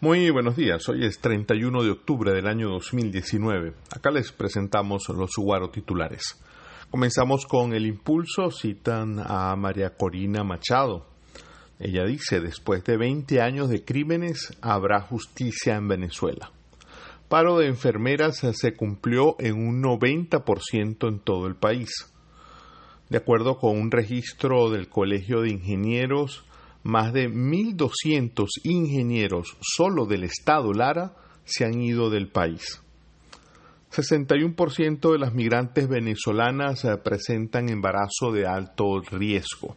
Muy buenos días, hoy es 31 de octubre del año 2019. Acá les presentamos los Guaro titulares. Comenzamos con el impulso, citan a María Corina Machado. Ella dice, después de 20 años de crímenes, habrá justicia en Venezuela. Paro de enfermeras se cumplió en un 90% en todo el país. De acuerdo con un registro del Colegio de Ingenieros, más de 1.200 ingenieros solo del Estado Lara se han ido del país. 61% de las migrantes venezolanas eh, presentan embarazo de alto riesgo.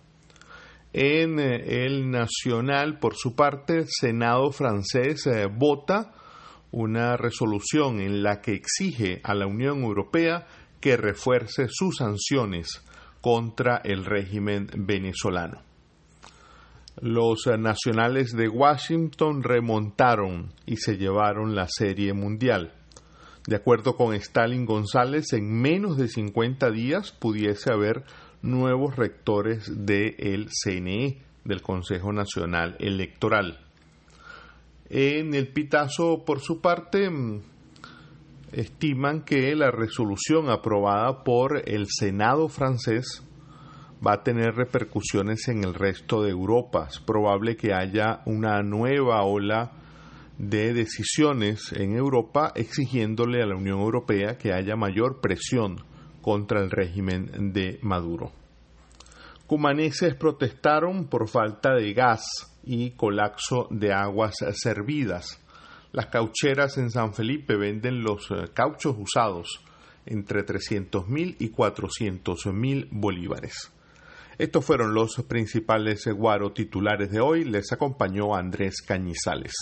En eh, el Nacional, por su parte, el Senado francés eh, vota una resolución en la que exige a la Unión Europea que refuerce sus sanciones contra el régimen venezolano. Los nacionales de Washington remontaron y se llevaron la serie mundial. De acuerdo con Stalin González, en menos de 50 días pudiese haber nuevos rectores del CNE, del Consejo Nacional Electoral. En el Pitazo, por su parte, mm, estiman que la resolución aprobada por el Senado francés va a tener repercusiones en el resto de Europa. Es probable que haya una nueva ola de decisiones en Europa exigiéndole a la Unión Europea que haya mayor presión contra el régimen de Maduro. Cumaneses protestaron por falta de gas y colapso de aguas servidas. Las caucheras en San Felipe venden los eh, cauchos usados entre 300 mil y 400 mil bolívares. Estos fueron los principales guaro titulares de hoy. Les acompañó Andrés Cañizales.